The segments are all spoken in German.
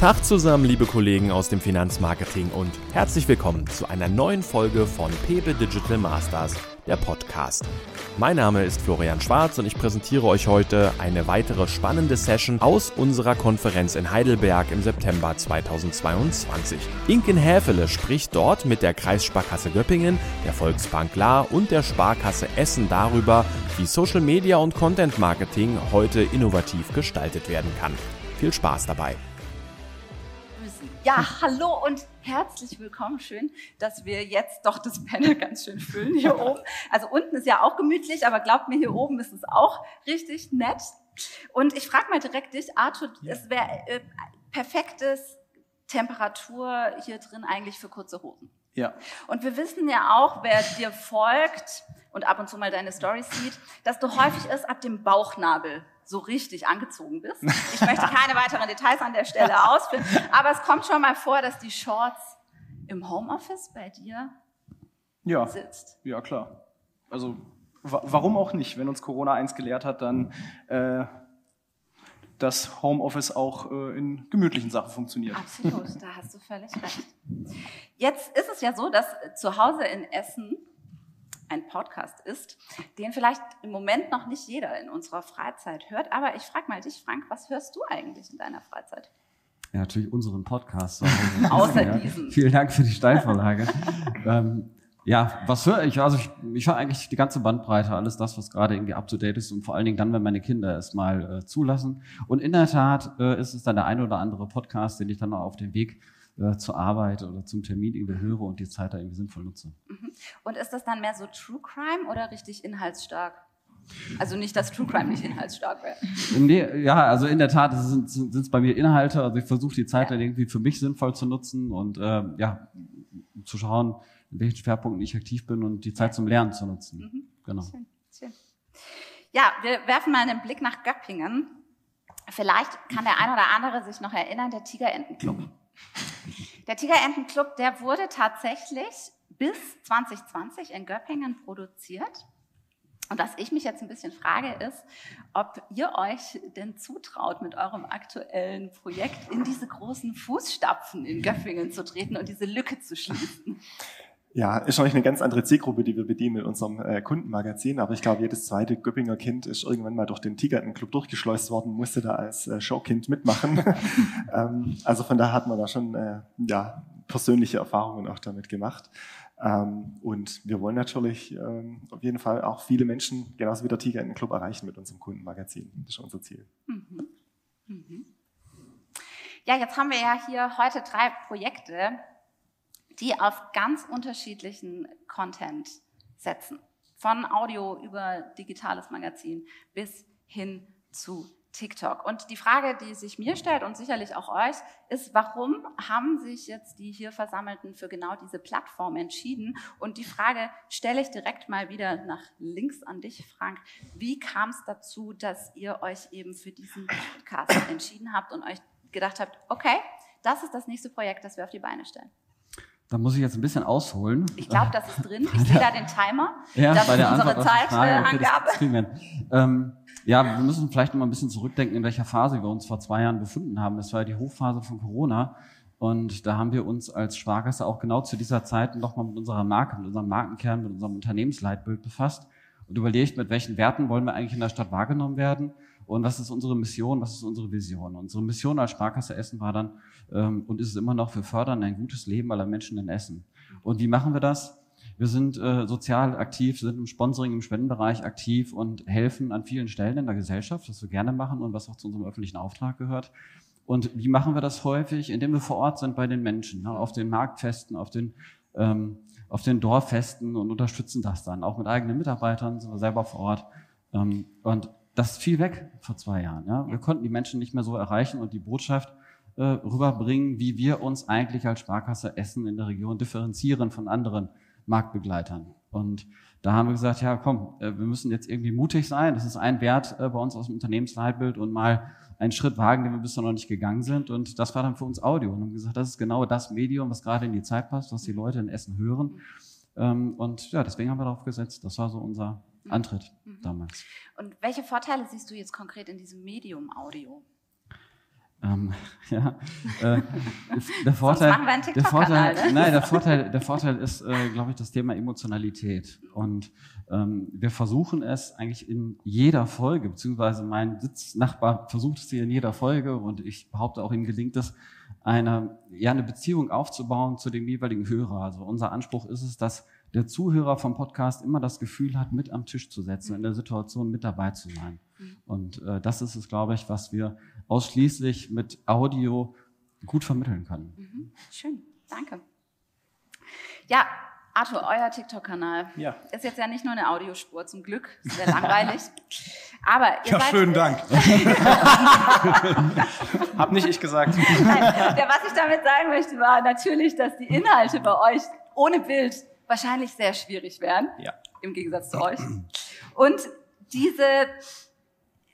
Tag zusammen, liebe Kollegen aus dem Finanzmarketing und herzlich willkommen zu einer neuen Folge von Pepe Digital Masters, der Podcast. Mein Name ist Florian Schwarz und ich präsentiere euch heute eine weitere spannende Session aus unserer Konferenz in Heidelberg im September 2022. Inken Häfele spricht dort mit der Kreissparkasse Göppingen, der Volksbank La und der Sparkasse Essen darüber, wie Social Media und Content Marketing heute innovativ gestaltet werden kann. Viel Spaß dabei! Ja, hallo und herzlich willkommen. Schön, dass wir jetzt doch das Panel ganz schön füllen hier oben. Also unten ist ja auch gemütlich, aber glaubt mir, hier oben ist es auch richtig nett. Und ich frage mal direkt dich, Arthur, ja. es wäre äh, perfektes Temperatur hier drin eigentlich für kurze Hosen. Ja. Und wir wissen ja auch, wer dir folgt und ab und zu mal deine Stories sieht, dass du häufig erst ab dem Bauchnabel so richtig angezogen bist. Ich möchte keine weiteren Details an der Stelle ausführen, aber es kommt schon mal vor, dass die Shorts im Homeoffice bei dir ja. sitzt. Ja, klar. Also warum auch nicht? Wenn uns Corona eins gelehrt hat, dann äh, dass Homeoffice auch äh, in gemütlichen Sachen funktioniert. Absolut, da hast du völlig recht. Jetzt ist es ja so, dass zu Hause in Essen ein Podcast ist, den vielleicht im Moment noch nicht jeder in unserer Freizeit hört. Aber ich frage mal dich, Frank, was hörst du eigentlich in deiner Freizeit? Ja, natürlich unseren Podcast. Außer ja. diesen. Vielen Dank für die Steilvorlage. ähm, ja, was höre ich? Also ich, ich höre eigentlich die ganze Bandbreite, alles das, was gerade irgendwie up to date ist und vor allen Dingen dann, wenn meine Kinder es mal äh, zulassen. Und in der Tat äh, ist es dann der eine oder andere Podcast, den ich dann auch auf dem Weg äh, zur Arbeit oder zum Termin irgendwie höre und die Zeit da irgendwie sinnvoll nutze. Mhm. Und ist das dann mehr so True Crime oder richtig inhaltsstark? Also nicht, dass True Crime nicht inhaltstark wäre. Nee, ja, also in der Tat sind es bei mir Inhalte. Also ich versuche die Zeit ja. dann irgendwie für mich sinnvoll zu nutzen und äh, ja, zu schauen, in welchen Schwerpunkten ich aktiv bin und die Zeit zum Lernen zu nutzen. Mhm. Genau. Schön, schön. Ja, wir werfen mal einen Blick nach Göppingen. Vielleicht kann der ein oder andere sich noch erinnern, der Tigerentenclub. Der Tigerentenclub, der wurde tatsächlich bis 2020 in Göppingen produziert. Und was ich mich jetzt ein bisschen frage, ist, ob ihr euch denn zutraut, mit eurem aktuellen Projekt in diese großen Fußstapfen in Göppingen zu treten und diese Lücke zu schließen. Ja, ist schon eine ganz andere Zielgruppe, die wir bedienen mit unserem äh, Kundenmagazin. Aber ich glaube, jedes zweite Göppinger Kind ist irgendwann mal durch den Tigertenclub durchgeschleust worden, musste da als äh, Showkind mitmachen. ähm, also von daher hat man da schon äh, ja, persönliche Erfahrungen auch damit gemacht. Ähm, und wir wollen natürlich ähm, auf jeden Fall auch viele Menschen, genauso wie der Tigerentenclub, erreichen mit unserem Kundenmagazin. Das ist unser Ziel. Mhm. Mhm. Ja, jetzt haben wir ja hier heute drei Projekte die auf ganz unterschiedlichen Content setzen. Von Audio über digitales Magazin bis hin zu TikTok. Und die Frage, die sich mir stellt und sicherlich auch euch, ist, warum haben sich jetzt die hier Versammelten für genau diese Plattform entschieden? Und die Frage stelle ich direkt mal wieder nach links an dich, Frank. Wie kam es dazu, dass ihr euch eben für diesen Podcast entschieden habt und euch gedacht habt, okay, das ist das nächste Projekt, das wir auf die Beine stellen? Da muss ich jetzt ein bisschen ausholen. Ich glaube, das ist drin. Ich sehe da den Timer. Ja, das bei der ist unsere Zeitangabe. Okay, ähm, ja, wir müssen vielleicht noch mal ein bisschen zurückdenken, in welcher Phase wir uns vor zwei Jahren befunden haben. Das war ja die Hochphase von Corona. Und da haben wir uns als Sparkasse auch genau zu dieser Zeit nochmal mit unserer Marke, mit unserem Markenkern, mit unserem Unternehmensleitbild befasst und überlegt, mit welchen Werten wollen wir eigentlich in der Stadt wahrgenommen werden und was ist unsere Mission, was ist unsere Vision. Unsere Mission als Sparkasse Essen war dann ähm, und ist es immer noch, wir fördern ein gutes Leben aller Menschen in Essen. Und wie machen wir das? Wir sind äh, sozial aktiv, sind im Sponsoring, im Spendenbereich aktiv und helfen an vielen Stellen in der Gesellschaft, was wir gerne machen und was auch zu unserem öffentlichen Auftrag gehört. Und wie machen wir das häufig? Indem wir vor Ort sind bei den Menschen, ne, auf den Marktfesten, auf den, ähm, auf den Dorffesten und unterstützen das dann. Auch mit eigenen Mitarbeitern sind wir selber vor Ort. Ähm, und das fiel weg vor zwei Jahren. Ja? Wir konnten die Menschen nicht mehr so erreichen und die Botschaft äh, rüberbringen, wie wir uns eigentlich als Sparkasse Essen in der Region differenzieren von anderen Marktbegleitern. Und da haben wir gesagt, ja komm, äh, wir müssen jetzt irgendwie mutig sein. Das ist ein Wert äh, bei uns aus dem Unternehmensleitbild und mal einen Schritt wagen, den wir bisher noch nicht gegangen sind. Und das war dann für uns Audio. Und haben gesagt, das ist genau das Medium, was gerade in die Zeit passt, was die Leute in Essen hören. Ähm, und ja, deswegen haben wir darauf gesetzt. Das war so unser Mhm. Antritt mhm. damals. Und welche Vorteile siehst du jetzt konkret in diesem Medium Audio? Ähm, ja, äh, der Vorteil, der Vorteil, ne? nein, der Vorteil, der Vorteil ist, äh, glaube ich, das Thema Emotionalität. Und ähm, wir versuchen es eigentlich in jeder Folge, beziehungsweise mein Sitznachbar versucht es hier in jeder Folge und ich behaupte auch ihm gelingt es, eine, ja, eine Beziehung aufzubauen zu dem jeweiligen Hörer. Also unser Anspruch ist es, dass der Zuhörer vom Podcast immer das Gefühl hat, mit am Tisch zu setzen, in der Situation mit dabei zu sein. Und äh, das ist es, glaube ich, was wir ausschließlich mit Audio gut vermitteln können. Mhm. Schön, danke. Ja, Arthur, euer TikTok-Kanal Ja. ist jetzt ja nicht nur eine Audiospur, zum Glück, ist sehr langweilig. Aber ihr Ja, seid, schönen Dank. Hab nicht ich gesagt. Nein, ja, was ich damit sagen möchte, war natürlich, dass die Inhalte bei euch ohne Bild wahrscheinlich sehr schwierig wären, Ja. im Gegensatz zu euch. Und diese,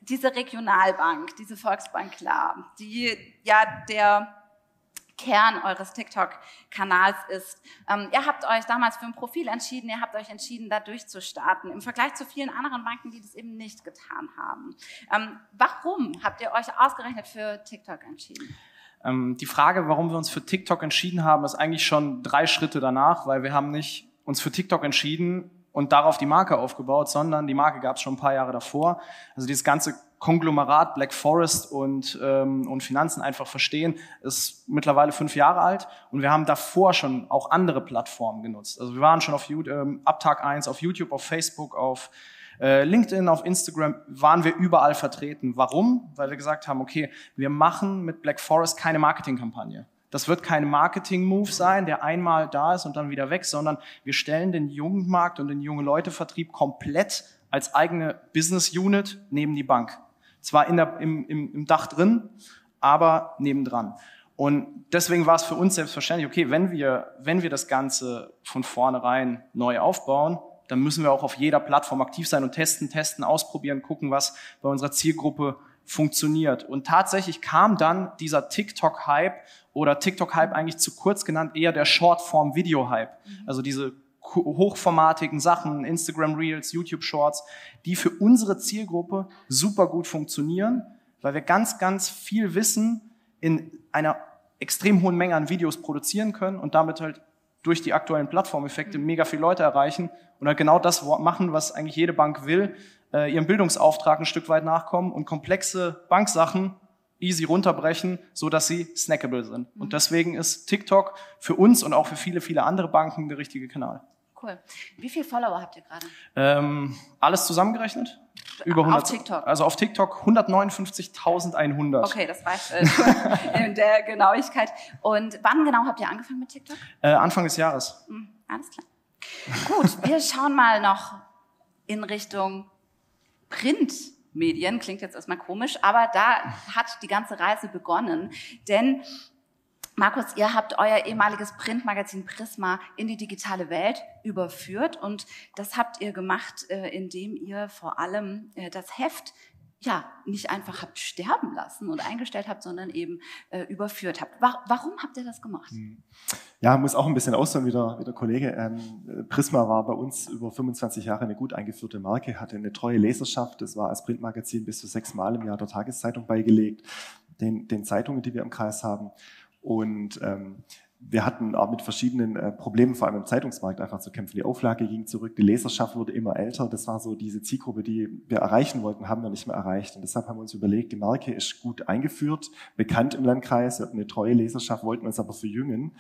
diese Regionalbank, diese Volksbank Klar, die ja der Kern eures TikTok-Kanals ist. Ähm, ihr habt euch damals für ein Profil entschieden, ihr habt euch entschieden, da durchzustarten, im Vergleich zu vielen anderen Banken, die das eben nicht getan haben. Ähm, warum habt ihr euch ausgerechnet für TikTok entschieden? Ähm, die Frage, warum wir uns für TikTok entschieden haben, ist eigentlich schon drei Schritte danach, weil wir haben nicht uns für TikTok entschieden und darauf die Marke aufgebaut, sondern die Marke gab es schon ein paar Jahre davor. Also dieses ganze Konglomerat Black Forest und, ähm, und Finanzen einfach verstehen, ist mittlerweile fünf Jahre alt und wir haben davor schon auch andere Plattformen genutzt. Also wir waren schon auf YouTube, ähm, ab Tag eins auf YouTube, auf Facebook, auf äh, LinkedIn, auf Instagram waren wir überall vertreten. Warum? Weil wir gesagt haben, okay, wir machen mit Black Forest keine Marketingkampagne. Das wird kein Marketing-Move sein, der einmal da ist und dann wieder weg, sondern wir stellen den Jugendmarkt und den junge Leute-Vertrieb komplett als eigene Business Unit neben die Bank. Zwar in der, im, im, im Dach drin, aber nebendran. Und deswegen war es für uns selbstverständlich, okay, wenn wir, wenn wir das Ganze von vornherein neu aufbauen, dann müssen wir auch auf jeder Plattform aktiv sein und testen, testen, ausprobieren, gucken, was bei unserer Zielgruppe funktioniert. Und tatsächlich kam dann dieser TikTok-Hype oder TikTok-Hype eigentlich zu kurz genannt, eher der Shortform-Video-Hype. Also diese hochformatigen Sachen, Instagram Reels, YouTube Shorts, die für unsere Zielgruppe super gut funktionieren, weil wir ganz, ganz viel Wissen in einer extrem hohen Menge an Videos produzieren können und damit halt durch die aktuellen Plattformeffekte mega viele Leute erreichen und halt genau das machen, was eigentlich jede Bank will, äh, ihrem Bildungsauftrag ein Stück weit nachkommen und komplexe Banksachen easy runterbrechen, so dass sie snackable sind. Und deswegen ist TikTok für uns und auch für viele, viele andere Banken der richtige Kanal. Cool. Wie viele Follower habt ihr gerade? Ähm, alles zusammengerechnet? Über Auf 100, TikTok? Also auf TikTok 159.100. Okay, das reicht äh, in der Genauigkeit. Und wann genau habt ihr angefangen mit TikTok? Äh, Anfang des Jahres. Hm, alles klar. Gut, wir schauen mal noch in Richtung Printmedien. Klingt jetzt erstmal komisch, aber da hat die ganze Reise begonnen. Denn Markus, ihr habt euer ehemaliges Printmagazin Prisma in die digitale Welt überführt und das habt ihr gemacht, äh, indem ihr vor allem äh, das Heft ja nicht einfach habt sterben lassen und eingestellt habt, sondern eben äh, überführt habt. Wa warum habt ihr das gemacht? Ja, muss auch ein bisschen ausholen, wie der, wie der Kollege. Ähm, Prisma war bei uns über 25 Jahre eine gut eingeführte Marke, hatte eine treue Leserschaft. Das war als Printmagazin bis zu sechs Mal im Jahr der Tageszeitung beigelegt, den, den Zeitungen, die wir im Kreis haben. Und ähm, wir hatten auch mit verschiedenen äh, Problemen, vor allem im Zeitungsmarkt, einfach zu kämpfen. Die Auflage ging zurück, die Leserschaft wurde immer älter. Das war so diese Zielgruppe, die wir erreichen wollten, haben wir nicht mehr erreicht. Und deshalb haben wir uns überlegt, die Marke ist gut eingeführt, bekannt im Landkreis, wir hatten eine treue Leserschaft, wollten uns aber verjüngen.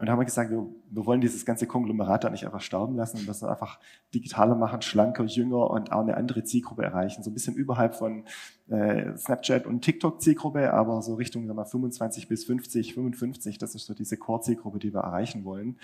Und da haben wir gesagt, wir, wir wollen dieses ganze Konglomerat da nicht einfach sterben lassen und das einfach digitaler machen, schlanker, jünger und auch eine andere Zielgruppe erreichen. So ein bisschen überhalb von äh, Snapchat und TikTok-Zielgruppe, aber so Richtung sagen wir, mal, 25 bis 50, 55, das ist so diese Core-Zielgruppe, die wir erreichen wollen.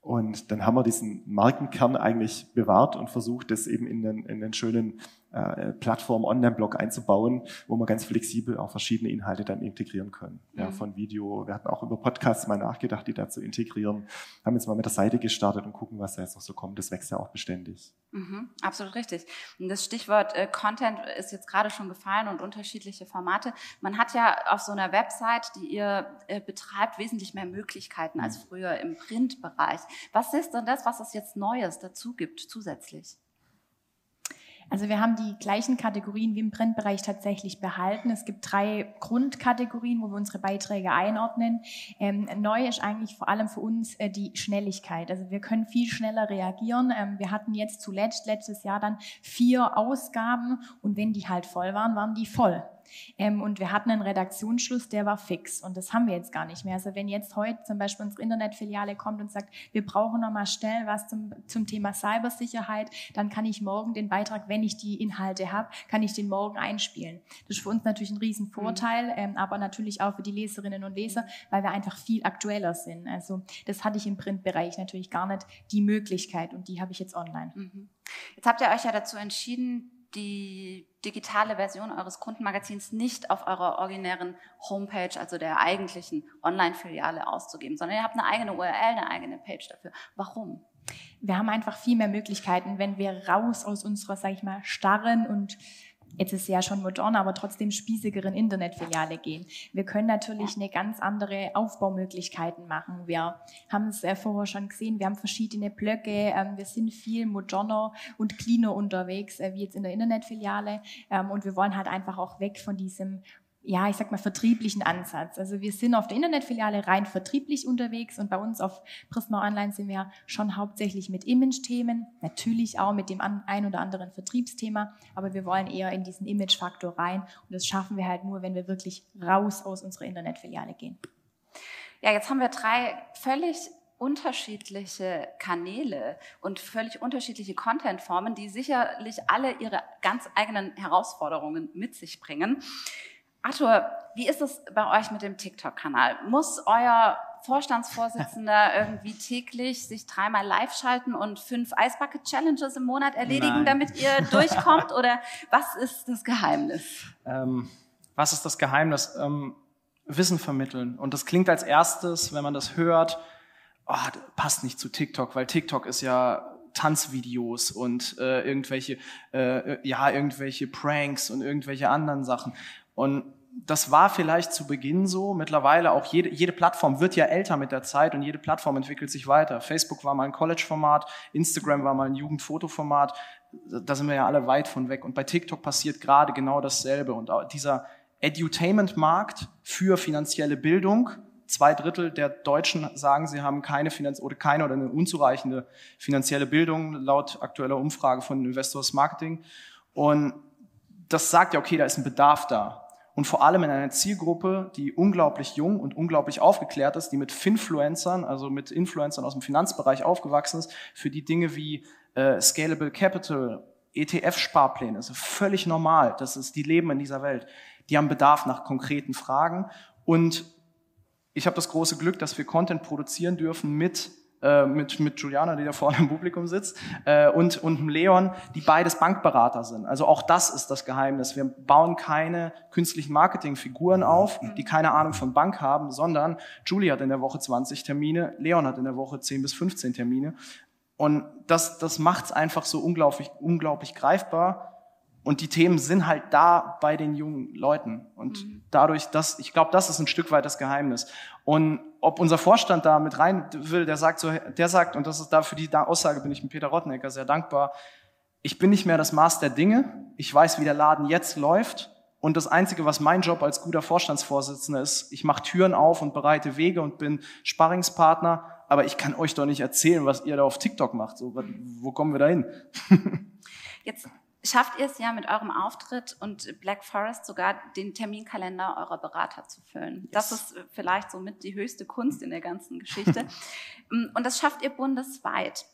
Und dann haben wir diesen Markenkern eigentlich bewahrt und versucht, das eben in den, in den schönen äh, Plattform Online-Blog einzubauen, wo wir ganz flexibel auch verschiedene Inhalte dann integrieren können. Ja, Mhm. von Video. Wir hatten auch über Podcasts mal nachgedacht, die da zu integrieren. Haben jetzt mal mit der Seite gestartet und gucken, was da jetzt noch so kommt. Das wächst ja auch beständig. Mhm, absolut richtig. Und das Stichwort äh, Content ist jetzt gerade schon gefallen und unterschiedliche Formate. Man hat ja auf so einer Website, die ihr äh, betreibt, wesentlich mehr Möglichkeiten als früher im Printbereich. Was ist denn das, was es jetzt Neues dazu gibt zusätzlich? Also wir haben die gleichen Kategorien wie im Printbereich tatsächlich behalten. Es gibt drei Grundkategorien, wo wir unsere Beiträge einordnen. Ähm, neu ist eigentlich vor allem für uns äh, die Schnelligkeit. Also wir können viel schneller reagieren. Ähm, wir hatten jetzt zuletzt letztes Jahr dann vier Ausgaben und wenn die halt voll waren, waren die voll. Ähm, und wir hatten einen Redaktionsschluss, der war fix. Und das haben wir jetzt gar nicht mehr. Also wenn jetzt heute zum Beispiel unsere Internetfiliale kommt und sagt, wir brauchen nochmal schnell was zum, zum Thema Cybersicherheit, dann kann ich morgen den Beitrag, wenn ich die Inhalte habe, kann ich den morgen einspielen. Das ist für uns natürlich ein Riesenvorteil, mhm. ähm, aber natürlich auch für die Leserinnen und Leser, weil wir einfach viel aktueller sind. Also das hatte ich im Printbereich natürlich gar nicht die Möglichkeit und die habe ich jetzt online. Mhm. Jetzt habt ihr euch ja dazu entschieden, die digitale Version eures Kundenmagazins nicht auf eurer originären Homepage, also der eigentlichen Online-Filiale auszugeben, sondern ihr habt eine eigene URL, eine eigene Page dafür. Warum? Wir haben einfach viel mehr Möglichkeiten, wenn wir raus aus unserer, sag ich mal, starren und jetzt ist es ja schon modern, aber trotzdem spießigeren Internetfiliale gehen. Wir können natürlich eine ganz andere Aufbaumöglichkeiten machen. Wir haben es äh, vorher schon gesehen, wir haben verschiedene Blöcke, ähm, wir sind viel moderner und cleaner unterwegs, äh, wie jetzt in der Internetfiliale. Ähm, und wir wollen halt einfach auch weg von diesem ja, ich sag mal, vertrieblichen Ansatz. Also wir sind auf der Internetfiliale rein vertrieblich unterwegs und bei uns auf Prisma Online sind wir schon hauptsächlich mit Image-Themen, natürlich auch mit dem ein oder anderen Vertriebsthema, aber wir wollen eher in diesen Image-Faktor rein und das schaffen wir halt nur, wenn wir wirklich raus aus unserer Internetfiliale gehen. Ja, jetzt haben wir drei völlig unterschiedliche Kanäle und völlig unterschiedliche Contentformen, die sicherlich alle ihre ganz eigenen Herausforderungen mit sich bringen. Arthur, wie ist es bei euch mit dem TikTok-Kanal? Muss euer Vorstandsvorsitzender irgendwie täglich sich dreimal live schalten und fünf Eisbucket-Challenges im Monat erledigen, Nein. damit ihr durchkommt? Oder was ist das Geheimnis? Ähm, was ist das Geheimnis? Ähm, Wissen vermitteln. Und das klingt als erstes, wenn man das hört, oh, das passt nicht zu TikTok, weil TikTok ist ja Tanzvideos und äh, irgendwelche, äh, ja, irgendwelche Pranks und irgendwelche anderen Sachen. Und das war vielleicht zu Beginn so. Mittlerweile auch jede, jede Plattform wird ja älter mit der Zeit und jede Plattform entwickelt sich weiter. Facebook war mal ein College-Format, Instagram war mal ein Jugendfotoformat. Da sind wir ja alle weit von weg. Und bei TikTok passiert gerade genau dasselbe. Und dieser Edutainment-Markt für finanzielle Bildung, zwei Drittel der Deutschen sagen, sie haben keine Finanz oder keine oder eine unzureichende finanzielle Bildung laut aktueller Umfrage von Investors Marketing. Und das sagt ja, okay, da ist ein Bedarf da. Und vor allem in einer Zielgruppe, die unglaublich jung und unglaublich aufgeklärt ist, die mit Finfluencern, also mit Influencern aus dem Finanzbereich aufgewachsen ist, für die Dinge wie äh, Scalable Capital, ETF-Sparpläne, ist völlig normal. Das ist, die leben in dieser Welt. Die haben Bedarf nach konkreten Fragen. Und ich habe das große Glück, dass wir Content produzieren dürfen mit äh, mit, mit Juliana, die da vorne im Publikum sitzt, äh, und, und Leon, die beides Bankberater sind. Also auch das ist das Geheimnis. Wir bauen keine künstlichen Marketingfiguren auf, die keine Ahnung von Bank haben, sondern Julie hat in der Woche 20 Termine, Leon hat in der Woche 10 bis 15 Termine. Und das, das macht es einfach so unglaublich, unglaublich greifbar. Und die Themen sind halt da bei den jungen Leuten. Und mhm. dadurch, das, ich glaube, das ist ein Stück weit das Geheimnis. Und ob unser Vorstand da mit rein will, der sagt so, der sagt, und das ist da für die Aussage bin ich mit Peter Rottenecker sehr dankbar. Ich bin nicht mehr das Maß der Dinge. Ich weiß, wie der Laden jetzt läuft. Und das Einzige, was mein Job als guter Vorstandsvorsitzender ist, ich mache Türen auf und bereite Wege und bin Sparringspartner. Aber ich kann euch doch nicht erzählen, was ihr da auf TikTok macht. So, wo kommen wir da hin? Jetzt schafft ihr es ja mit eurem Auftritt und Black Forest sogar den Terminkalender eurer Berater zu füllen. Yes. Das ist äh, vielleicht somit die höchste Kunst in der ganzen Geschichte. Mm, und das schafft ihr bundesweit.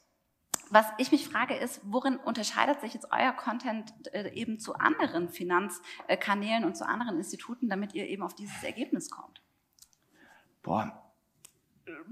Was ich mich frage ist, worin unterscheidet sich jetzt euer Content äh, eben zu anderen Finanzkanälen und zu anderen Instituten, damit ihr eben auf dieses Ergebnis kommt? Boah,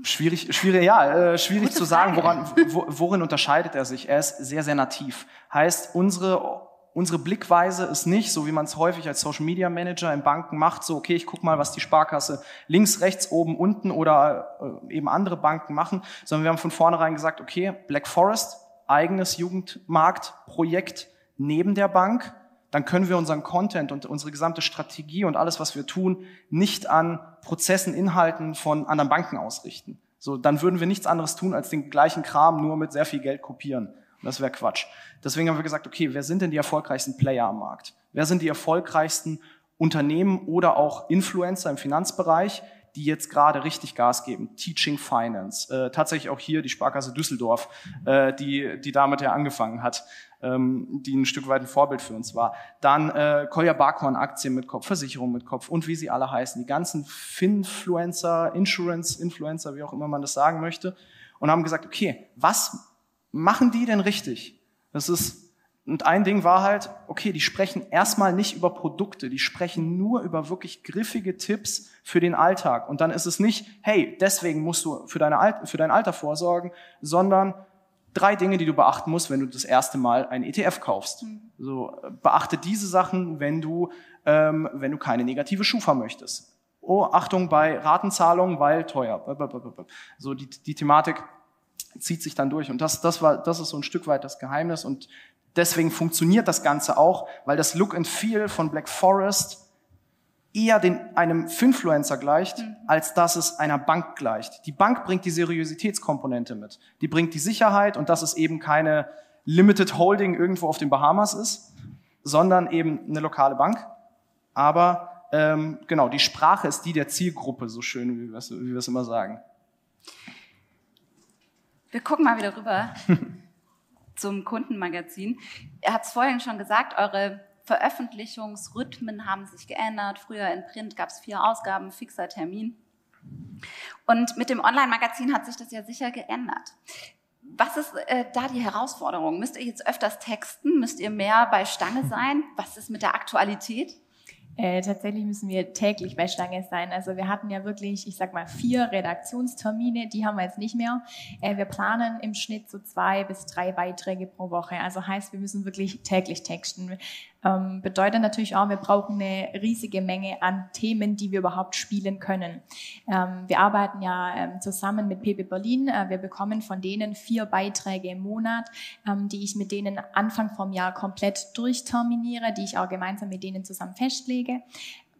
Schwierig, schwierig, ja, äh, schwierig Gute zu sagen, woran, worin unterscheidet er sich. Er ist sehr, sehr nativ. Heißt, unsere, unsere Blickweise ist nicht, so wie man es häufig als Social Media Manager in Banken macht, so, okay, ich guck mal, was die Sparkasse links, rechts, oben, unten oder äh, eben andere Banken machen, sondern wir haben von vornherein gesagt, okay, Black Forest, eigenes Jugendmarktprojekt neben der Bank, dann können wir unseren Content und unsere gesamte Strategie und alles, was wir tun, nicht an Prozessen, Inhalten von anderen Banken ausrichten. So, dann würden wir nichts anderes tun, als den gleichen Kram nur mit sehr viel Geld kopieren. Und das wäre Quatsch. Deswegen haben wir gesagt, okay, wer sind denn die erfolgreichsten Player am Markt? Wer sind die erfolgreichsten Unternehmen oder auch Influencer im Finanzbereich, die jetzt gerade richtig Gas geben. Teaching Finance. Äh, tatsächlich auch hier die Sparkasse Düsseldorf, äh, die, die damit ja angefangen hat, ähm, die ein Stück weit ein Vorbild für uns war. Dann äh, Kolja Barkhorn Aktien mit Kopf, Versicherung mit Kopf und wie sie alle heißen. Die ganzen Finfluencer, Insurance-Influencer, wie auch immer man das sagen möchte. Und haben gesagt, okay, was machen die denn richtig? Das ist und ein Ding war halt, okay, die sprechen erstmal nicht über Produkte, die sprechen nur über wirklich griffige Tipps für den Alltag. Und dann ist es nicht, hey, deswegen musst du für, deine Al für dein Alter vorsorgen, sondern drei Dinge, die du beachten musst, wenn du das erste Mal ein ETF kaufst. Mhm. So, beachte diese Sachen, wenn du, ähm, wenn du keine negative Schufa möchtest. Oh, Achtung bei Ratenzahlungen, weil teuer. So, die, die Thematik zieht sich dann durch. Und das, das war, das ist so ein Stück weit das Geheimnis. Und Deswegen funktioniert das Ganze auch, weil das Look and Feel von Black Forest eher den, einem Finfluencer gleicht, mhm. als dass es einer Bank gleicht. Die Bank bringt die Seriositätskomponente mit. Die bringt die Sicherheit und dass es eben keine Limited Holding irgendwo auf den Bahamas ist, sondern eben eine lokale Bank. Aber ähm, genau, die Sprache ist die der Zielgruppe, so schön, wie wir es, wie wir es immer sagen. Wir gucken mal wieder rüber zum Kundenmagazin. Ihr habt es vorhin schon gesagt, eure Veröffentlichungsrhythmen haben sich geändert. Früher in Print gab es vier Ausgaben, fixer Termin. Und mit dem Online-Magazin hat sich das ja sicher geändert. Was ist äh, da die Herausforderung? Müsst ihr jetzt öfters texten? Müsst ihr mehr bei Stange sein? Was ist mit der Aktualität? Äh, tatsächlich müssen wir täglich bei Stange sein. Also wir hatten ja wirklich, ich sag mal, vier Redaktionstermine, die haben wir jetzt nicht mehr. Äh, wir planen im Schnitt so zwei bis drei Beiträge pro Woche. Also heißt, wir müssen wirklich täglich texten. Ähm, bedeutet natürlich auch, wir brauchen eine riesige Menge an Themen, die wir überhaupt spielen können. Ähm, wir arbeiten ja ähm, zusammen mit PB Berlin. Äh, wir bekommen von denen vier Beiträge im Monat, ähm, die ich mit denen Anfang vom Jahr komplett durchterminiere, die ich auch gemeinsam mit denen zusammen festlege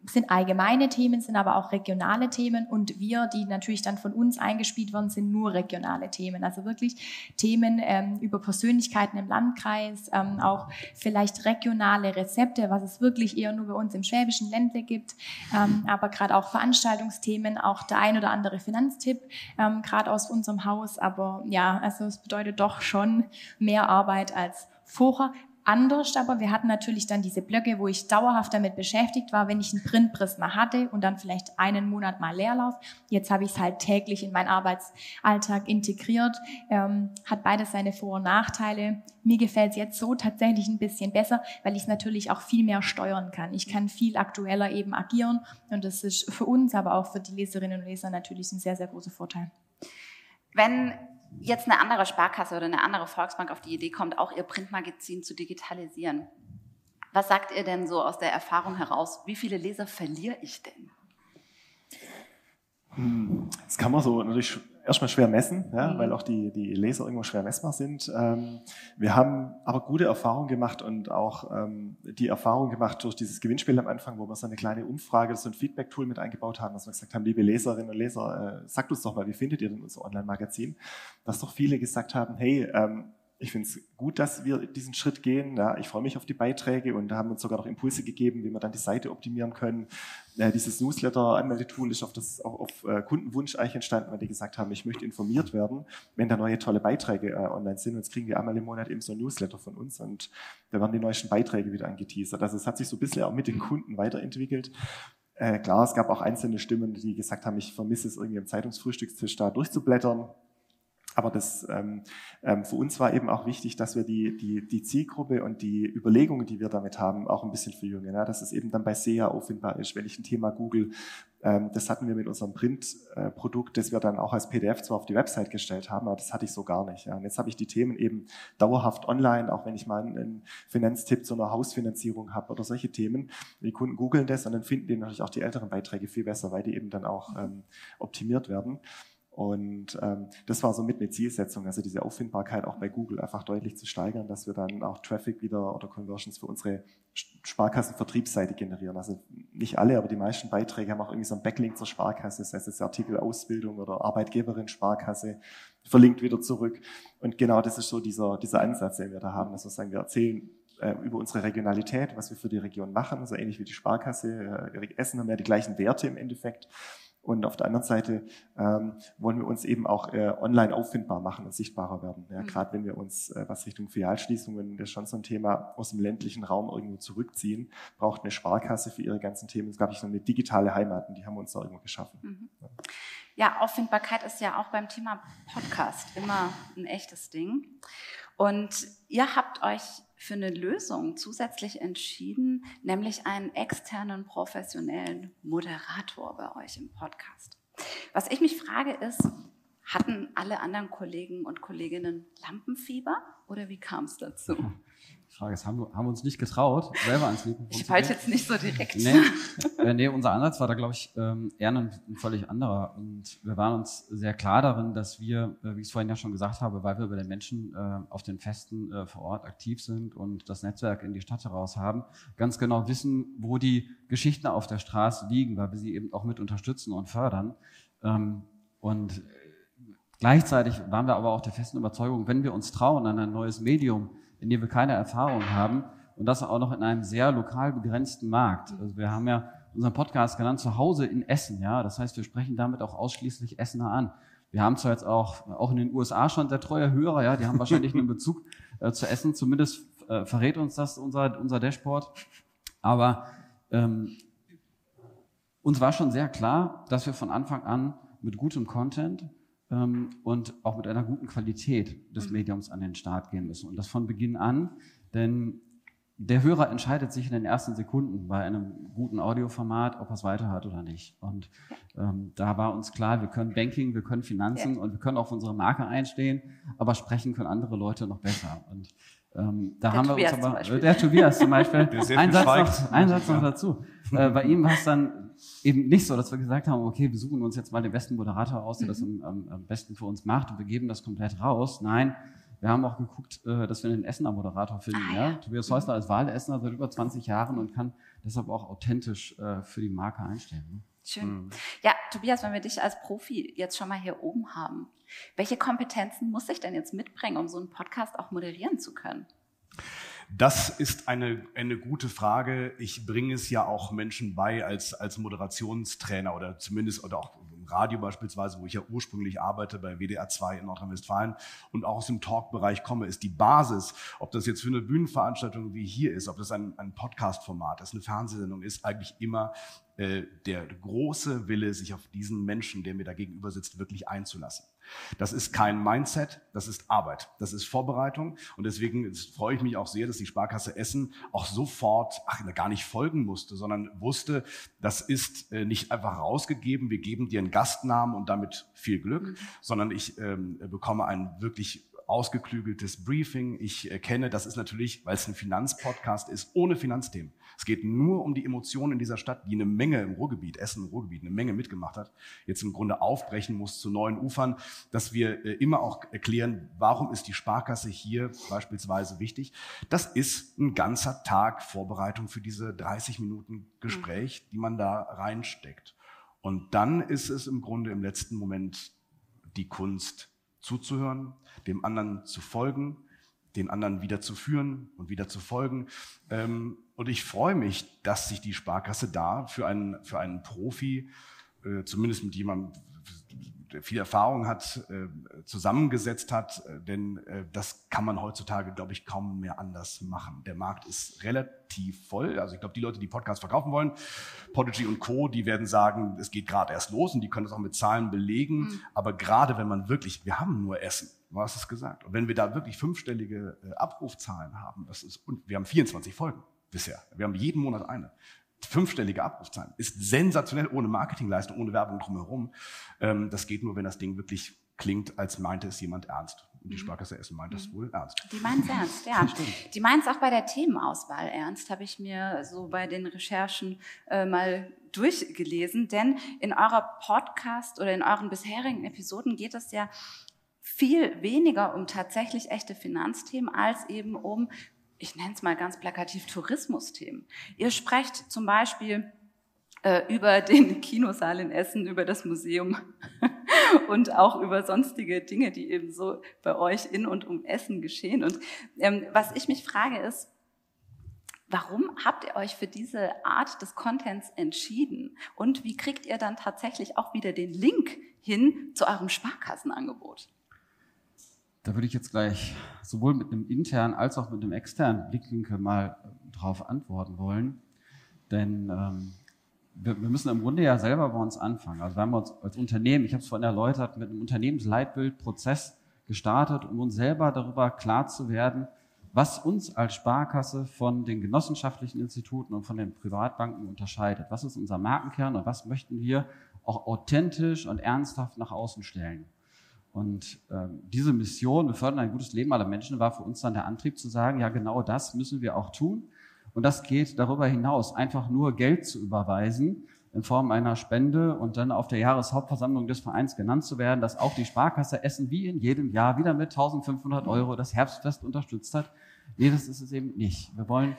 sind allgemeine Themen, sind aber auch regionale Themen und wir, die natürlich dann von uns eingespielt werden, sind nur regionale Themen. Also wirklich Themen ähm, über Persönlichkeiten im Landkreis, ähm, auch vielleicht regionale Rezepte, was es wirklich eher nur bei uns im schwäbischen Ländle gibt, ähm, aber gerade auch Veranstaltungsthemen, auch der ein oder andere Finanztipp, ähm, gerade aus unserem Haus. Aber ja, also es bedeutet doch schon mehr Arbeit als vorher anders, aber wir hatten natürlich dann diese Blöcke, wo ich dauerhaft damit beschäftigt war, wenn ich einen Printprisma hatte und dann vielleicht einen Monat mal Leerlauf. Jetzt habe ich es halt täglich in meinen Arbeitsalltag integriert. Ähm, hat beides seine Vor- und Nachteile. Mir gefällt es jetzt so tatsächlich ein bisschen besser, weil ich es natürlich auch viel mehr steuern kann. Ich kann viel aktueller eben agieren und das ist für uns, aber auch für die Leserinnen und Leser natürlich ein sehr, sehr großer Vorteil. Wenn jetzt eine andere Sparkasse oder eine andere Volksbank auf die Idee kommt, auch ihr Printmagazin zu digitalisieren. Was sagt ihr denn so aus der Erfahrung heraus? Wie viele Leser verliere ich denn? Das kann man so natürlich erstmal schwer messen, ja, mhm. weil auch die, die Laser irgendwo schwer messbar sind. Ähm, wir haben aber gute Erfahrungen gemacht und auch ähm, die Erfahrung gemacht durch dieses Gewinnspiel am Anfang, wo wir so eine kleine Umfrage, so ein Feedback-Tool mit eingebaut haben, dass wir gesagt haben, liebe Leserinnen und Leser, äh, sagt uns doch mal, wie findet ihr denn unser Online-Magazin? Dass doch viele gesagt haben, hey, ähm, ich finde es gut, dass wir diesen Schritt gehen. Ja, ich freue mich auf die Beiträge und da haben uns sogar noch Impulse gegeben, wie wir dann die Seite optimieren können. Äh, dieses Newsletter-Anmeldetool ist auf, das, auch auf äh, Kundenwunsch eigentlich entstanden, weil die gesagt haben, ich möchte informiert werden, wenn da neue tolle Beiträge äh, online sind. Und jetzt kriegen wir einmal im Monat eben so ein Newsletter von uns und da werden die neuesten Beiträge wieder angeteasert. Also es hat sich so ein bisschen auch mit den Kunden weiterentwickelt. Äh, klar, es gab auch einzelne Stimmen, die gesagt haben, ich vermisse es irgendwie am Zeitungsfrühstückstisch da durchzublättern. Aber das ähm, ähm, für uns war eben auch wichtig, dass wir die, die, die Zielgruppe und die Überlegungen, die wir damit haben, auch ein bisschen verjüngen. Ja? Dass es eben dann bei SEA auffindbar ist, wenn ich ein Thema google. Ähm, das hatten wir mit unserem Printprodukt, das wir dann auch als PDF zwar auf die Website gestellt haben, aber das hatte ich so gar nicht. Ja? Und jetzt habe ich die Themen eben dauerhaft online, auch wenn ich mal einen Finanztipp zu einer Hausfinanzierung habe oder solche Themen. Die Kunden googeln das und dann finden die natürlich auch die älteren Beiträge viel besser, weil die eben dann auch ähm, optimiert werden. Und ähm, das war so mit eine Zielsetzung, also diese Auffindbarkeit auch bei Google einfach deutlich zu steigern, dass wir dann auch Traffic wieder oder Conversions für unsere Sparkassenvertriebsseite generieren. Also nicht alle, aber die meisten Beiträge haben auch irgendwie so einen Backlink zur Sparkasse, das heißt jetzt Artikel Ausbildung oder Arbeitgeberin Sparkasse, verlinkt wieder zurück. Und genau das ist so dieser, dieser Ansatz, den wir da haben, wir sagen, wir erzählen äh, über unsere Regionalität, was wir für die Region machen, also ähnlich wie die Sparkasse, äh, Essen haben ja die gleichen Werte im Endeffekt und auf der anderen Seite ähm, wollen wir uns eben auch äh, online auffindbar machen und sichtbarer werden. Ja, mhm. Gerade wenn wir uns, äh, was Richtung Filialschließungen, das ist schon so ein Thema, aus dem ländlichen Raum irgendwo zurückziehen, braucht eine Sparkasse für ihre ganzen Themen. Ist, glaube ich, so eine digitale Heimat und die haben wir uns da irgendwo geschaffen. Mhm. Ja. ja, Auffindbarkeit ist ja auch beim Thema Podcast immer ein echtes Ding. Und ihr habt euch für eine Lösung zusätzlich entschieden, nämlich einen externen professionellen Moderator bei euch im Podcast. Was ich mich frage ist, hatten alle anderen Kollegen und Kolleginnen Lampenfieber oder wie kam es dazu? Frage ist, haben wir, haben wir uns nicht getraut, selber ans Mikrofon Ich wollte jetzt nicht so direkt. Nee, äh, nee unser Ansatz war da, glaube ich, ähm, eher ein, ein, völlig anderer. Und wir waren uns sehr klar darin, dass wir, äh, wie ich es vorhin ja schon gesagt habe, weil wir bei den Menschen äh, auf den Festen vor Ort aktiv sind und das Netzwerk in die Stadt heraus haben, ganz genau wissen, wo die Geschichten auf der Straße liegen, weil wir sie eben auch mit unterstützen und fördern. Ähm, und gleichzeitig waren wir aber auch der festen Überzeugung, wenn wir uns trauen, an ein neues Medium in dem wir keine Erfahrung haben und das auch noch in einem sehr lokal begrenzten Markt. Also wir haben ja unseren Podcast genannt Zuhause in Essen, ja. Das heißt, wir sprechen damit auch ausschließlich Essener an. Wir haben zwar jetzt auch, auch in den USA schon sehr treue Hörer, ja, die haben wahrscheinlich einen Bezug äh, zu Essen, zumindest äh, verrät uns das unser, unser Dashboard. Aber ähm, uns war schon sehr klar, dass wir von Anfang an mit gutem Content ähm, und auch mit einer guten Qualität des mhm. Mediums an den Start gehen müssen. Und das von Beginn an, denn der Hörer entscheidet sich in den ersten Sekunden bei einem guten Audioformat, ob er es weiterhört oder nicht. Und ähm, da war uns klar, wir können Banking, wir können Finanzen ja. und wir können auf unsere Marke einstehen, aber sprechen können andere Leute noch besser. Und ähm, da der haben Tobias wir uns aber, der Tobias zum Beispiel, ein Satz, noch, ein Satz noch dazu. Äh, bei ihm war es dann eben nicht so, dass wir gesagt haben, okay, wir suchen uns jetzt mal den besten Moderator aus, der das am, am, besten für uns macht und wir geben das komplett raus. Nein, wir haben auch geguckt, äh, dass wir einen Essener Moderator finden. Ah, ja. ja. Tobias Häusler ist Wahlessener seit über 20 Jahren und kann deshalb auch authentisch äh, für die Marke einstellen. Ne? Schön. Mhm. Ja, Tobias, wenn wir dich als Profi jetzt schon mal hier oben haben, welche Kompetenzen muss ich denn jetzt mitbringen, um so einen Podcast auch moderieren zu können? Das ist eine, eine gute Frage. Ich bringe es ja auch Menschen bei als, als Moderationstrainer oder zumindest oder auch im Radio beispielsweise, wo ich ja ursprünglich arbeite bei WDR 2 in Nordrhein-Westfalen und auch aus dem Talk-Bereich komme, ist die Basis, ob das jetzt für eine Bühnenveranstaltung wie hier ist, ob das ein, ein Podcast-Format ist, eine Fernsehsendung ist, eigentlich immer äh, der große Wille, sich auf diesen Menschen, der mir da gegenüber sitzt, wirklich einzulassen. Das ist kein Mindset, das ist Arbeit, das ist Vorbereitung und deswegen freue ich mich auch sehr, dass die Sparkasse Essen auch sofort, ach, gar nicht folgen musste, sondern wusste, das ist äh, nicht einfach rausgegeben, wir geben dir einen Gastnamen und damit viel Glück, mhm. sondern ich ähm, bekomme einen wirklich ausgeklügeltes Briefing. Ich erkenne, das ist natürlich, weil es ein Finanzpodcast ist, ohne Finanzthemen. Es geht nur um die Emotionen in dieser Stadt, die eine Menge im Ruhrgebiet, Essen im Ruhrgebiet, eine Menge mitgemacht hat, jetzt im Grunde aufbrechen muss zu neuen Ufern, dass wir äh, immer auch erklären, warum ist die Sparkasse hier beispielsweise wichtig. Das ist ein ganzer Tag Vorbereitung für diese 30 Minuten Gespräch, mhm. die man da reinsteckt. Und dann ist es im Grunde im letzten Moment die Kunst zuzuhören, dem anderen zu folgen, den anderen wieder zu führen und wieder zu folgen. Ähm, und ich freue mich, dass sich die Sparkasse da für einen, für einen Profi, äh, zumindest mit jemandem, viel Erfahrung hat, äh, zusammengesetzt hat. Äh, denn das kann man heutzutage, glaube ich, kaum mehr anders machen. Der Markt ist relativ voll. Also ich glaube, die Leute, die Podcasts verkaufen wollen, Podigy und Co., die werden sagen, es geht gerade erst los und die können das auch mit Zahlen belegen. Mhm. Aber gerade wenn man wirklich, wir haben nur Essen. Du hast es gesagt. Und wenn wir da wirklich fünfstellige äh, Abrufzahlen haben, das ist, und wir haben 24 Folgen bisher. Wir haben jeden Monat eine. Fünfstellige Abrufzahlen ist sensationell ohne Marketingleistung, ohne Werbung drumherum. Ähm, das geht nur, wenn das Ding wirklich klingt, als meinte es jemand ernst. Und die Sparkasse Essen meint das wohl ernst. Die meint es ernst, ja. Die meint es auch bei der Themenauswahl ernst, habe ich mir so bei den Recherchen äh, mal durchgelesen. Denn in eurer Podcast oder in euren bisherigen Episoden geht es ja viel weniger um tatsächlich echte Finanzthemen als eben um, ich nenne es mal ganz plakativ, Tourismusthemen. Ihr sprecht zum Beispiel äh, über den Kinosaal in Essen, über das Museum und auch über sonstige Dinge, die eben so bei euch in und um Essen geschehen. Und ähm, was ich mich frage ist, Warum habt ihr euch für diese Art des Contents entschieden? Und wie kriegt ihr dann tatsächlich auch wieder den Link hin zu eurem Sparkassenangebot? Da würde ich jetzt gleich sowohl mit einem internen als auch mit einem externen Blickwinkel mal drauf antworten wollen. Denn ähm, wir, wir müssen im Grunde ja selber bei uns anfangen. Also wir haben uns als Unternehmen, ich habe es vorhin erläutert, mit einem Unternehmensleitbildprozess gestartet, um uns selber darüber klar zu werden, was uns als Sparkasse von den genossenschaftlichen Instituten und von den Privatbanken unterscheidet. Was ist unser Markenkern und was möchten wir auch authentisch und ernsthaft nach außen stellen? Und ähm, diese Mission, wir fördern ein gutes Leben aller Menschen, war für uns dann der Antrieb zu sagen, ja genau das müssen wir auch tun. Und das geht darüber hinaus, einfach nur Geld zu überweisen in Form einer Spende und dann auf der Jahreshauptversammlung des Vereins genannt zu werden, dass auch die Sparkasse Essen wie in jedem Jahr wieder mit 1500 Euro das Herbstfest unterstützt hat. Nee, das ist es eben nicht. Wir wollen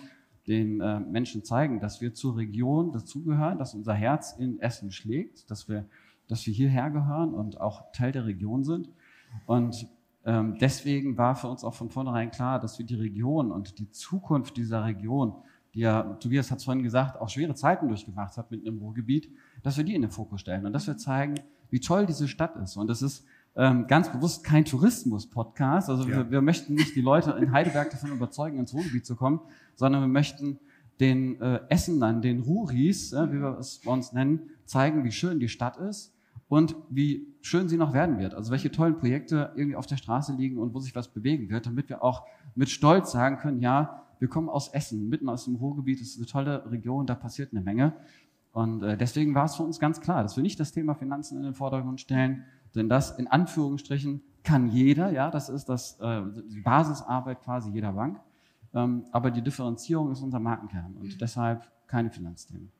den äh, Menschen zeigen, dass wir zur Region dazugehören, dass unser Herz in Essen schlägt, dass wir, dass wir hierher gehören und auch Teil der Region sind. Und ähm, deswegen war für uns auch von vornherein klar, dass wir die Region und die Zukunft dieser Region die ja, Tobias hat es vorhin gesagt, auch schwere Zeiten durchgemacht hat mit einem Ruhrgebiet, dass wir die in den Fokus stellen und dass wir zeigen, wie toll diese Stadt ist. Und das ist ähm, ganz bewusst kein Tourismus-Podcast. Also ja. wir, wir, möchten nicht die Leute in Heidelberg davon überzeugen, ins Ruhrgebiet zu kommen, sondern wir möchten den äh, Essenern, den Ruris, äh, wie wir es bei uns nennen, zeigen, wie schön die Stadt ist und wie schön sie noch werden wird. Also welche tollen Projekte irgendwie auf der Straße liegen und wo sich was bewegen wird, damit wir auch mit Stolz sagen können, ja, wir kommen aus Essen, mitten aus dem Ruhrgebiet. Das ist eine tolle Region, da passiert eine Menge. Und äh, deswegen war es für uns ganz klar, dass wir nicht das Thema Finanzen in den Vordergrund stellen, denn das in Anführungsstrichen kann jeder, ja, das ist das, äh, die Basisarbeit quasi jeder Bank. Ähm, aber die Differenzierung ist unser Markenkern und mhm. deshalb keine Finanzthemen.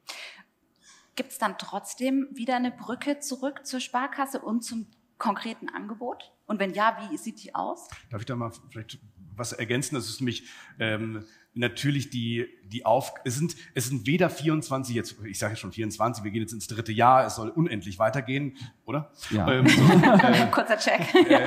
Gibt es dann trotzdem wieder eine Brücke zurück zur Sparkasse und zum konkreten Angebot? Und wenn ja, wie sieht die aus? Darf ich da mal vielleicht was ergänzen. Das ist nämlich ähm, natürlich die, die Auf... Es sind, es sind weder 24, jetzt, ich sage schon 24, wir gehen jetzt ins dritte Jahr, es soll unendlich weitergehen, oder? Ja. Ähm, so, äh, Kurzer Check. Äh,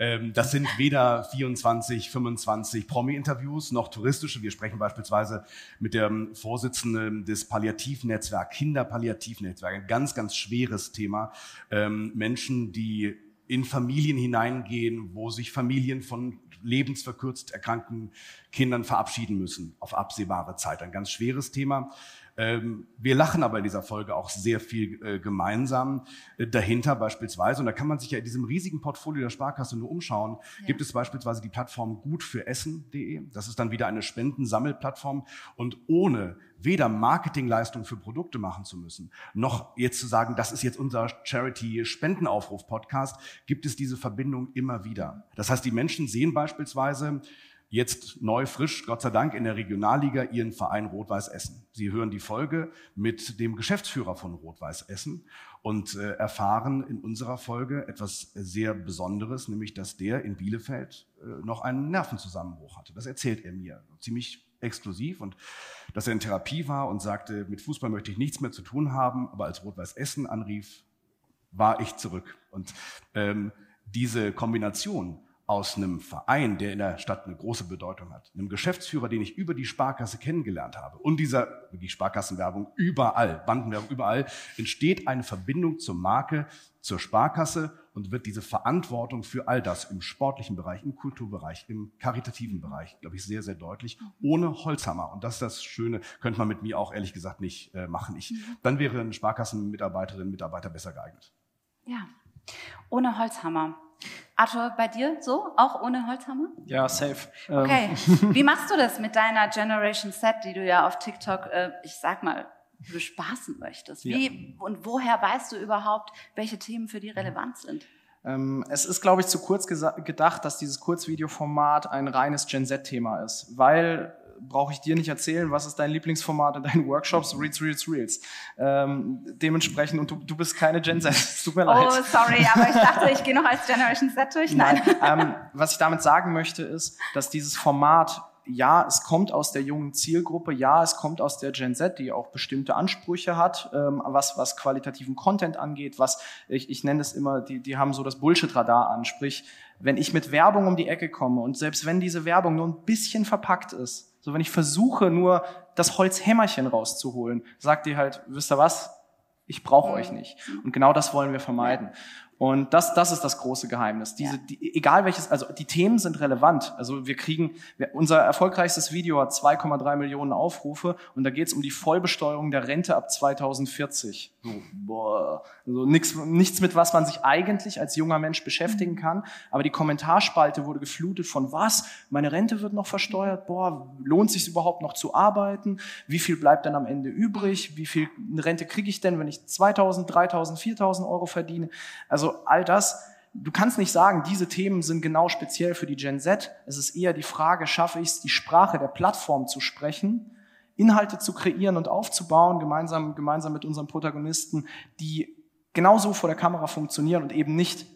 ähm, das sind weder 24, 25 Promi-Interviews noch touristische. Wir sprechen beispielsweise mit dem Vorsitzenden des Palliativnetzwerks, Kinderpalliativnetzwerk, ein ganz, ganz schweres Thema. Ähm, Menschen, die in Familien hineingehen, wo sich Familien von lebensverkürzt erkrankten Kindern verabschieden müssen auf absehbare Zeit. Ein ganz schweres Thema. Ähm, wir lachen aber in dieser Folge auch sehr viel äh, gemeinsam äh, dahinter beispielsweise. Und da kann man sich ja in diesem riesigen Portfolio der Sparkasse nur umschauen. Ja. Gibt es beispielsweise die Plattform gutfüressen.de. Das ist dann wieder eine Spendensammelplattform. Und ohne weder Marketingleistung für Produkte machen zu müssen, noch jetzt zu sagen, das ist jetzt unser Charity-Spendenaufruf-Podcast, gibt es diese Verbindung immer wieder. Das heißt, die Menschen sehen beispielsweise, jetzt neu frisch, Gott sei Dank, in der Regionalliga ihren Verein Rot-Weiß Essen. Sie hören die Folge mit dem Geschäftsführer von Rot-Weiß Essen und äh, erfahren in unserer Folge etwas sehr Besonderes, nämlich dass der in Bielefeld äh, noch einen Nervenzusammenbruch hatte. Das erzählt er mir ziemlich exklusiv und dass er in Therapie war und sagte, mit Fußball möchte ich nichts mehr zu tun haben, aber als Rot-Weiß Essen anrief, war ich zurück. Und ähm, diese Kombination aus einem Verein, der in der Stadt eine große Bedeutung hat, einem Geschäftsführer, den ich über die Sparkasse kennengelernt habe und dieser die Sparkassenwerbung überall, Bandenwerbung überall, entsteht eine Verbindung zur Marke, zur Sparkasse und wird diese Verantwortung für all das im sportlichen Bereich, im Kulturbereich, im karitativen Bereich, glaube ich, sehr, sehr deutlich, ohne Holzhammer. Und das ist das Schöne, könnte man mit mir auch ehrlich gesagt nicht äh, machen. Ich, mhm. dann wäre eine Sparkassenmitarbeiterin, Mitarbeiter besser geeignet. Ja, ohne Holzhammer. Arthur, bei dir so? Auch ohne Holzhammer? Ja, safe. Okay. Wie machst du das mit deiner Generation Set, die du ja auf TikTok, äh, ich sag mal, bespaßen möchtest? Wie ja. und woher weißt du überhaupt, welche Themen für die relevant sind? Ähm, es ist, glaube ich, zu kurz gedacht, dass dieses Kurzvideoformat ein reines Gen Z-Thema ist, weil brauche ich dir nicht erzählen, was ist dein Lieblingsformat in deinen Workshops? Reels, Reels, Reels. Ähm, dementsprechend, und du, du bist keine Gen Z, es tut mir leid. Oh, sorry, aber ich dachte, ich gehe noch als Generation Z durch. Nein. Nein. Ähm, was ich damit sagen möchte, ist, dass dieses Format ja, es kommt aus der jungen Zielgruppe, ja, es kommt aus der Gen Z, die auch bestimmte Ansprüche hat, ähm, was, was qualitativen Content angeht, was, ich, ich nenne es immer, die, die haben so das Bullshit-Radar an, sprich, wenn ich mit Werbung um die Ecke komme und selbst wenn diese Werbung nur ein bisschen verpackt ist, so, wenn ich versuche, nur das Holzhämmerchen rauszuholen, sagt ihr halt, wisst ihr was? Ich brauche euch nicht. Und genau das wollen wir vermeiden. Und das, das ist das große Geheimnis. Diese, die, egal welches, also die Themen sind relevant. Also wir kriegen, unser erfolgreichstes Video hat 2,3 Millionen Aufrufe und da geht es um die Vollbesteuerung der Rente ab 2040. So, boah, also nix, nichts mit was man sich eigentlich als junger Mensch beschäftigen mhm. kann. Aber die Kommentarspalte wurde geflutet von was? Meine Rente wird noch versteuert. Boah, lohnt sich überhaupt noch zu arbeiten? Wie viel bleibt dann am Ende übrig? Wie viel Rente kriege ich denn, wenn ich 2000, 3000, 4000 Euro verdiene? Also all das, du kannst nicht sagen, diese Themen sind genau speziell für die Gen Z. Es ist eher die Frage, schaffe ich es, die Sprache der Plattform zu sprechen, Inhalte zu kreieren und aufzubauen, gemeinsam, gemeinsam mit unseren Protagonisten, die genauso vor der Kamera funktionieren und eben nicht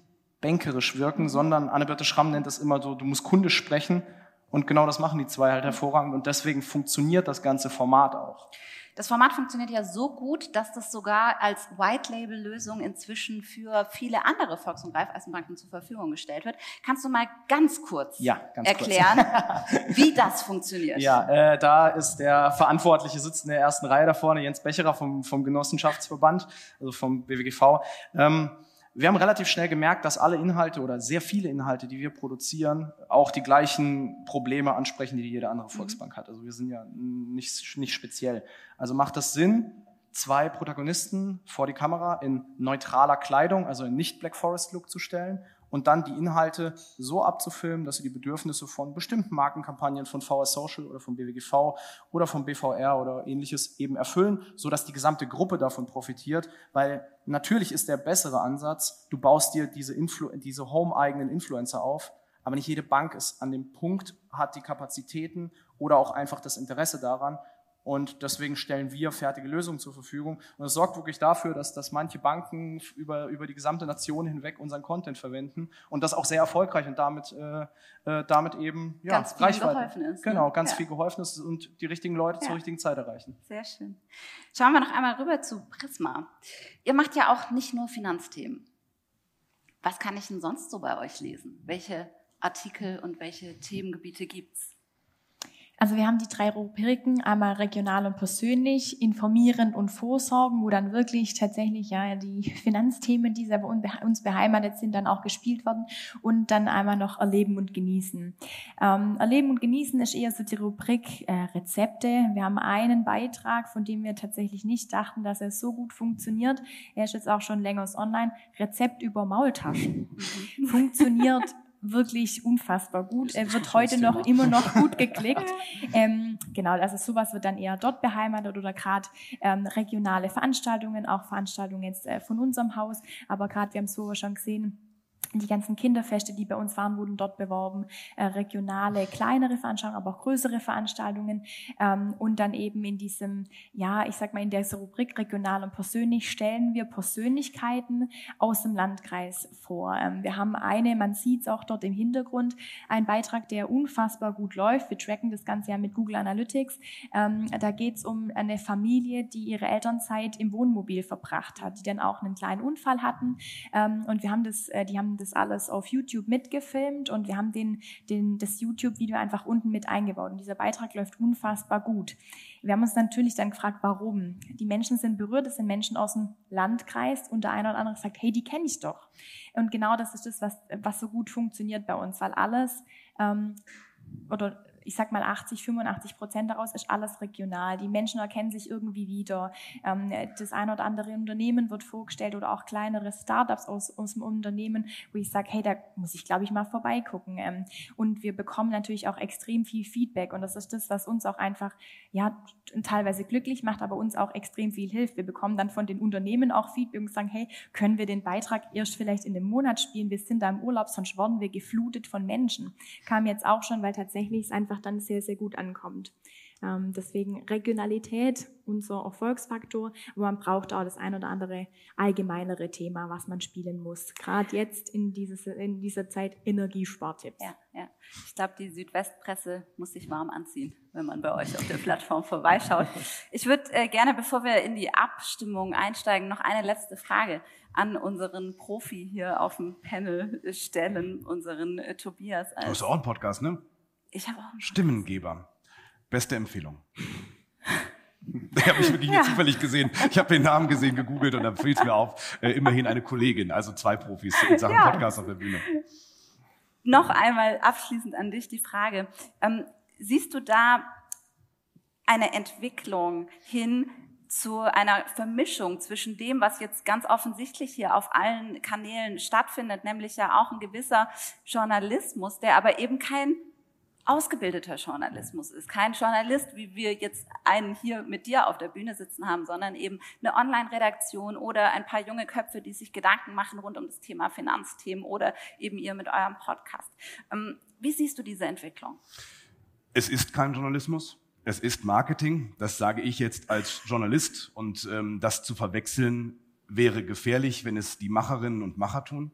bänkerisch wirken, sondern Anne-Birte Schramm nennt es immer so, du musst Kunde sprechen und genau das machen die zwei halt hervorragend und deswegen funktioniert das ganze Format auch. Das Format funktioniert ja so gut, dass das sogar als White-Label-Lösung inzwischen für viele andere Volks- und Raiffeisenbanken zur Verfügung gestellt wird. Kannst du mal ganz kurz ja, ganz erklären, kurz. wie das funktioniert? Ja, äh, da ist der Verantwortliche sitzt in der ersten Reihe da vorne, Jens Becherer vom, vom Genossenschaftsverband, also vom BWGV. Ähm, wir haben relativ schnell gemerkt, dass alle Inhalte oder sehr viele Inhalte, die wir produzieren, auch die gleichen Probleme ansprechen, die jede andere mhm. Volksbank hat. Also wir sind ja nicht, nicht speziell. Also macht das Sinn, zwei Protagonisten vor die Kamera in neutraler Kleidung, also in nicht Black Forest Look zu stellen und dann die Inhalte so abzufilmen, dass sie die Bedürfnisse von bestimmten Markenkampagnen von VS Social oder vom BWGV oder vom BVR oder ähnliches eben erfüllen, so dass die gesamte Gruppe davon profitiert, weil natürlich ist der bessere Ansatz, du baust dir diese, Influ diese home-eigenen Influencer auf, aber nicht jede Bank ist an dem Punkt, hat die Kapazitäten oder auch einfach das Interesse daran, und deswegen stellen wir fertige Lösungen zur Verfügung. Und es sorgt wirklich dafür, dass, dass manche Banken über, über die gesamte Nation hinweg unseren Content verwenden und das auch sehr erfolgreich und damit, äh, äh damit eben ja, ganz viel Reichweite. geholfen ist. Ne? Genau, ganz ja. viel geholfen ist und die richtigen Leute ja. zur richtigen Zeit erreichen. Sehr schön. Schauen wir noch einmal rüber zu Prisma. Ihr macht ja auch nicht nur Finanzthemen. Was kann ich denn sonst so bei euch lesen? Welche Artikel und welche Themengebiete gibt's? Also wir haben die drei Rubriken, einmal regional und persönlich, informierend und vorsorgen, wo dann wirklich tatsächlich ja die Finanzthemen, die bei uns beheimatet sind, dann auch gespielt werden und dann einmal noch erleben und genießen. Ähm, erleben und genießen ist eher so die Rubrik äh, Rezepte. Wir haben einen Beitrag, von dem wir tatsächlich nicht dachten, dass er so gut funktioniert. Er ist jetzt auch schon länger online. Rezept über Maultaschen. Mhm. Funktioniert wirklich unfassbar gut. Er wird heute noch immer noch gut geklickt. ähm, genau, also sowas wird dann eher dort beheimatet oder gerade ähm, regionale Veranstaltungen, auch Veranstaltungen jetzt äh, von unserem Haus. Aber gerade, wir haben es vorher schon gesehen, die ganzen Kinderfeste, die bei uns waren, wurden dort beworben, äh, regionale, kleinere Veranstaltungen, aber auch größere Veranstaltungen ähm, und dann eben in diesem, ja, ich sag mal in dieser Rubrik regional und persönlich stellen wir Persönlichkeiten aus dem Landkreis vor. Ähm, wir haben eine, man sieht es auch dort im Hintergrund, ein Beitrag, der unfassbar gut läuft. Wir tracken das Ganze ja mit Google Analytics. Ähm, da geht es um eine Familie, die ihre Elternzeit im Wohnmobil verbracht hat, die dann auch einen kleinen Unfall hatten ähm, und wir haben das, äh, die haben das alles auf YouTube mitgefilmt und wir haben den, den, das YouTube-Video einfach unten mit eingebaut. Und dieser Beitrag läuft unfassbar gut. Wir haben uns natürlich dann gefragt, warum. Die Menschen sind berührt, es sind Menschen aus dem Landkreis und der eine oder andere sagt, hey, die kenne ich doch. Und genau das ist das, was, was so gut funktioniert bei uns, weil alles ähm, oder ich sag mal 80, 85 Prozent daraus ist alles regional. Die Menschen erkennen sich irgendwie wieder. Ähm, das ein oder andere Unternehmen wird vorgestellt oder auch kleinere Startups aus, dem Unternehmen, wo ich sage, hey, da muss ich, glaube ich, mal vorbeigucken. Ähm, und wir bekommen natürlich auch extrem viel Feedback und das ist das, was uns auch einfach ja teilweise glücklich macht, aber uns auch extrem viel hilft. Wir bekommen dann von den Unternehmen auch Feedback und sagen, hey, können wir den Beitrag erst vielleicht in dem Monat spielen? Wir sind da im Urlaub, sonst wurden wir geflutet von Menschen. Kam jetzt auch schon, weil tatsächlich es einfach dann sehr, sehr gut ankommt. Ähm, deswegen Regionalität, unser Erfolgsfaktor, aber man braucht auch das ein oder andere allgemeinere Thema, was man spielen muss. Gerade jetzt in, dieses, in dieser Zeit Energiespartipps. Ja, ja. Ich glaube, die Südwestpresse muss sich warm anziehen, wenn man bei euch auf der Plattform vorbeischaut. Ich würde äh, gerne, bevor wir in die Abstimmung einsteigen, noch eine letzte Frage an unseren Profi hier auf dem Panel stellen, unseren äh, Tobias. Du hast auch einen Podcast, ne? Ich habe auch einen Stimmengeber. Beste Empfehlung. Ich habe mich wirklich ja. zufällig gesehen. Ich habe den Namen gesehen, gegoogelt und dann fiel es mir auf, äh, immerhin eine Kollegin, also zwei Profis in Sachen ja. Podcast auf der Bühne. Noch einmal abschließend an dich die Frage. Ähm, siehst du da eine Entwicklung hin zu einer Vermischung zwischen dem, was jetzt ganz offensichtlich hier auf allen Kanälen stattfindet, nämlich ja auch ein gewisser Journalismus, der aber eben kein ausgebildeter Journalismus ist. Kein Journalist, wie wir jetzt einen hier mit dir auf der Bühne sitzen haben, sondern eben eine Online-Redaktion oder ein paar junge Köpfe, die sich Gedanken machen rund um das Thema Finanzthemen oder eben ihr mit eurem Podcast. Ähm, wie siehst du diese Entwicklung? Es ist kein Journalismus. Es ist Marketing. Das sage ich jetzt als Journalist. Und ähm, das zu verwechseln wäre gefährlich, wenn es die Macherinnen und Macher tun.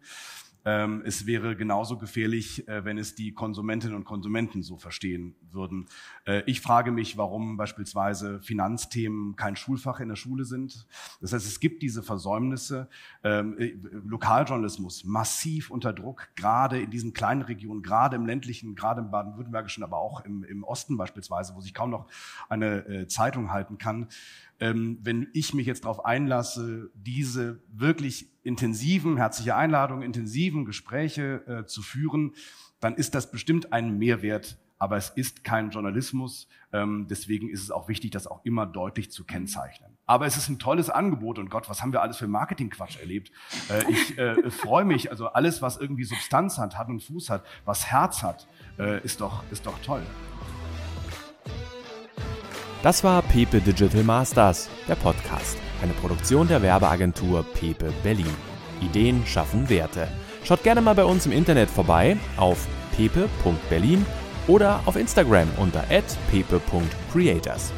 Ähm, es wäre genauso gefährlich, äh, wenn es die Konsumentinnen und Konsumenten so verstehen würden. Äh, ich frage mich, warum beispielsweise Finanzthemen kein Schulfach in der Schule sind. Das heißt, es gibt diese Versäumnisse. Ähm, äh, Lokaljournalismus massiv unter Druck, gerade in diesen kleinen Regionen, gerade im ländlichen, gerade im baden-württembergischen, aber auch im, im Osten beispielsweise, wo sich kaum noch eine Zeitung halten kann ähm, wenn ich mich jetzt darauf einlasse, diese wirklich intensiven, herzliche Einladung, intensiven Gespräche äh, zu führen, dann ist das bestimmt ein Mehrwert, aber es ist kein Journalismus. Ähm, deswegen ist es auch wichtig, das auch immer deutlich zu kennzeichnen. Aber es ist ein tolles Angebot und Gott, was haben wir alles für Marketingquatsch erlebt? Äh, ich äh, freue mich, also alles, was irgendwie Substanz hat, hat und Fuß hat, was Herz hat, äh, ist doch, ist doch toll. Das war Pepe Digital Masters, der Podcast, eine Produktion der Werbeagentur Pepe Berlin. Ideen schaffen Werte. Schaut gerne mal bei uns im Internet vorbei auf pepe.berlin oder auf Instagram unter pepe.creators.